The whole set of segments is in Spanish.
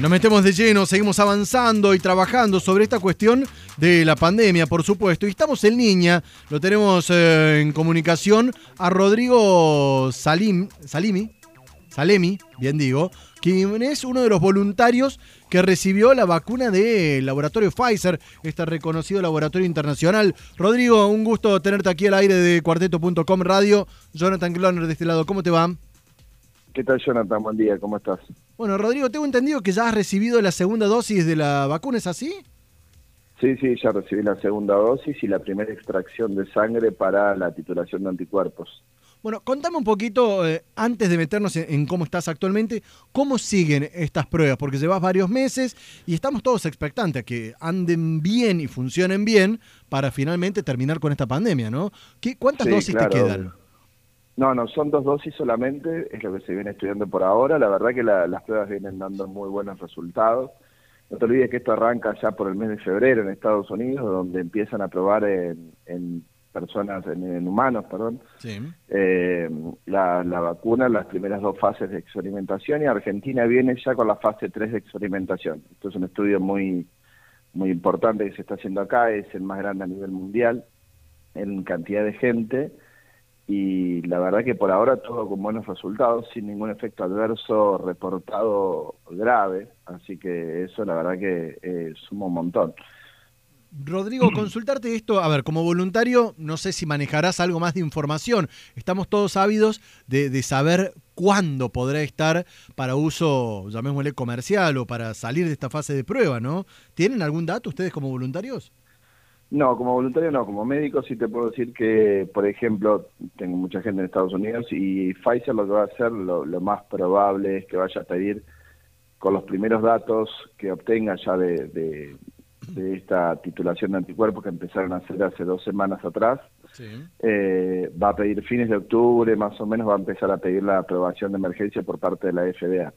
Nos metemos de lleno, seguimos avanzando y trabajando sobre esta cuestión de la pandemia, por supuesto. Y estamos en línea, lo tenemos eh, en comunicación a Rodrigo Salim, Salimi, Salemi, bien digo, quien es uno de los voluntarios que recibió la vacuna del laboratorio Pfizer, este reconocido laboratorio internacional. Rodrigo, un gusto tenerte aquí al aire de cuarteto.com radio. Jonathan Gloner de este lado, ¿cómo te va? ¿Qué tal, Jonathan? Buen día, ¿cómo estás? Bueno, Rodrigo, tengo entendido que ya has recibido la segunda dosis de la vacuna, ¿es así? Sí, sí, ya recibí la segunda dosis y la primera extracción de sangre para la titulación de anticuerpos. Bueno, contame un poquito, eh, antes de meternos en, cómo estás actualmente, cómo siguen estas pruebas, porque llevas varios meses y estamos todos expectantes a que anden bien y funcionen bien para finalmente terminar con esta pandemia, ¿no? ¿Qué, ¿Cuántas dosis te quedan? No, no, son dos dosis solamente, es lo que se viene estudiando por ahora. La verdad que las pruebas vienen dando muy buenos resultados. No te olvides que esto arranca ya por el mes de febrero en Estados Unidos, donde empiezan a probar en, personas, en, humanos, perdón, eh, la, la, vacuna, las primeras dos fases de experimentación, y Argentina viene ya con la fase 3 de experimentación. Esto es un estudio muy, muy importante que se está haciendo acá, es el más grande a nivel mundial en cantidad de gente y la verdad que por ahora todo con buenos resultados, sin ningún efecto adverso reportado grave, así que eso la verdad que eh, suma un montón. Rodrigo, consultarte esto, a ver, como voluntario, no sé si manejarás algo más de información. Estamos todos ávidos de, de saber cuándo podrá estar para uso, llamémosle comercial o para salir de esta fase de prueba, ¿no? ¿Tienen algún dato ustedes como voluntarios? No, como voluntario no, como médico sí te puedo decir que, por ejemplo, tengo mucha gente en Estados Unidos y Pfizer lo que va a hacer, lo, más probable es que vaya a pedir con los primeros datos que obtenga ya de, esta titulación de anticuerpos que empezaron a hacer hace dos semanas atrás, eh, va a pedir fines de octubre, más o menos va a empezar a pedir la aprobación de emergencia por parte de la FDA.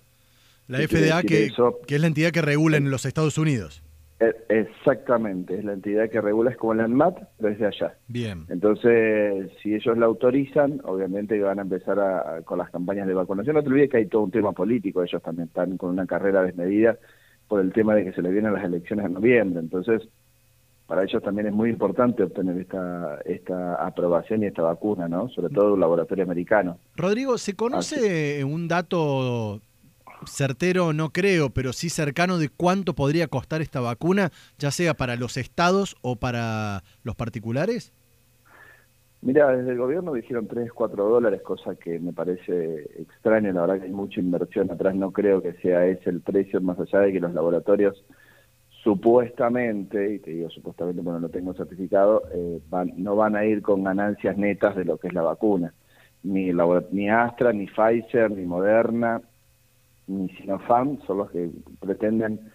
La FDA que, que es la entidad que regula en los Estados Unidos. E, exactamente, es la entidad que regula, es como la ANMAT, pero desde allá. Bien. Entonces, si ellos la autorizan, obviamente van a empezar con las campañas de vacunación. No te olvides que hay todo un tema político, ellos también están con una carrera desmedida por el tema de que se les vienen las elecciones en noviembre. Entonces, para ellos también es muy importante obtener esta, esta aprobación y esta vacuna, ¿no? Sobre todo un laboratorio americano. Rodrigo, ¿se conoce un dato certero no creo, pero sí cercano de cuánto podría costar esta vacuna, ya sea para los estados o para los particulares? Mira, desde el gobierno dijeron 3, 4 dólares, cosa que me parece extraña, la verdad que hay mucha inversión atrás, no creo que sea ese el precio, más allá de que los laboratorios supuestamente, y te digo supuestamente porque no lo tengo certificado, eh, van, no van a ir con ganancias netas de lo que es la vacuna. Ni, ni Astra, ni Pfizer, ni Moderna, ni Sinopharm son los que pretenden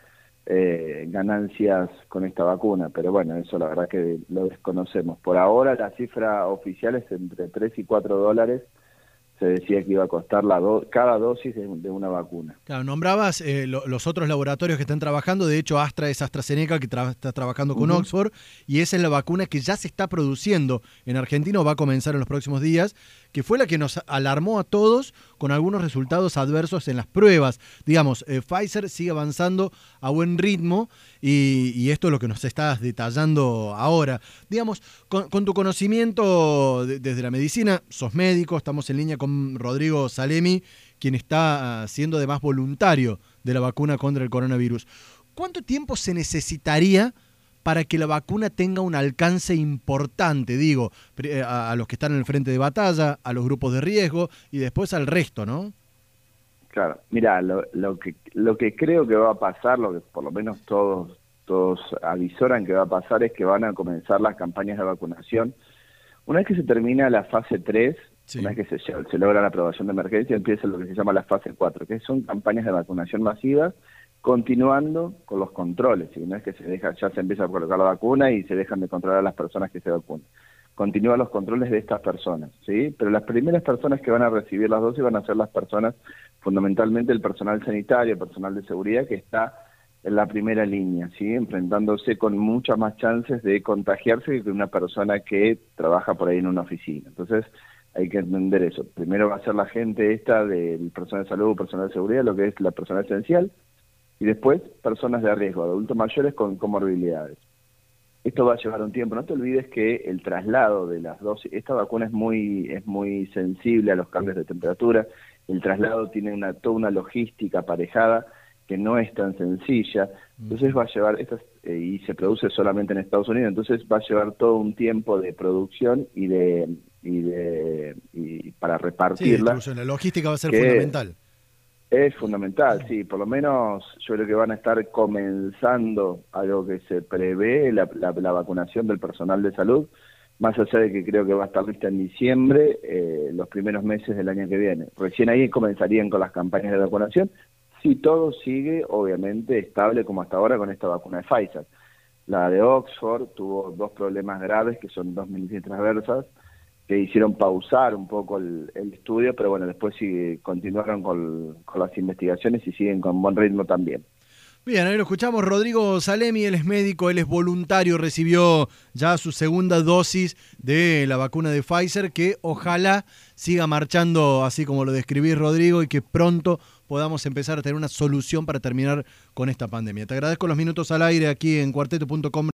eh, ganancias con esta vacuna, pero bueno, eso la verdad que lo desconocemos. Por ahora la cifra oficial es entre 3 y 4 dólares se decía que iba a costar la cada dosis de, una vacuna. Claro, nombrabas eh, los otros laboratorios que están trabajando, de hecho Astra es AstraZeneca que está trabajando con Oxford y esa es la vacuna que ya se está produciendo en Argentina o va a comenzar en los próximos días, que fue la que nos alarmó a todos con algunos resultados adversos en las pruebas. Digamos, eh, Pfizer sigue avanzando a buen ritmo y, esto es lo que nos estás detallando ahora. Digamos, con, tu conocimiento desde la medicina, sos médico, estamos en línea con Rodrigo Salemi, quien está ah, siendo además voluntario de la vacuna contra el coronavirus. ¿Cuánto tiempo se necesitaría para que la vacuna tenga un alcance importante, digo, eh, a, los que están en el frente de batalla, a los grupos de riesgo y después al resto, ¿no? Claro, mira, lo, lo, que lo que creo que va a pasar, lo que por lo menos todos todos avisoran que va a pasar es que van a comenzar las campañas de vacunación. Una vez que se termina la fase 3, una vez que se, se, logra la aprobación de emergencia, empieza lo que se llama la fase 4, que son campañas de vacunación masivas, continuando con los controles. Y una vez que se deja, ya se empieza a colocar la vacuna y se dejan de controlar a las personas que se vacunan continúan los controles de estas personas, ¿sí? Pero las primeras personas que van a recibir las dosis van a ser las personas, fundamentalmente el personal sanitario, el personal de seguridad que está en la primera línea, ¿sí? Enfrentándose con muchas más chances de contagiarse que una persona que trabaja por ahí en una oficina. Entonces, hay que entender eso. Primero va a ser la gente esta del personal de salud, personal de seguridad, lo que es la persona esencial, y después personas de riesgo, adultos mayores con comorbilidades. Esto va a llevar un tiempo. No te olvides que el traslado de las dosis, esta vacuna es muy, es muy sensible a los cambios de temperatura. El traslado tiene una, toda una logística aparejada que no es tan sencilla. Entonces va a llevar, estas, eh, y se produce solamente en Estados Unidos, entonces va a llevar todo un tiempo de producción y de, y de y para repartirla. Sí, la logística va a ser fundamental. Es fundamental, sí, por lo menos yo creo que van a estar comenzando algo que se prevé, la, la, vacunación del personal de salud, más allá de que creo que va a estar lista en diciembre, eh, los primeros meses del año que viene. Recién ahí comenzarían con las campañas de vacunación, si todo sigue obviamente estable como hasta ahora con esta vacuna de Pfizer. La de Oxford tuvo dos problemas graves que son dos milicias transversas, que hicieron pausar un poco el, estudio, pero bueno, después sí continuaron con, las investigaciones y siguen con buen ritmo también. Bien, ahí lo escuchamos. Rodrigo Salemi, él es médico, él es voluntario, recibió ya su segunda dosis de la vacuna de Pfizer, que ojalá siga marchando así como lo describís, Rodrigo, y que pronto podamos empezar a tener una solución para terminar con esta pandemia. Te agradezco los minutos al aire aquí en cuarteto.com.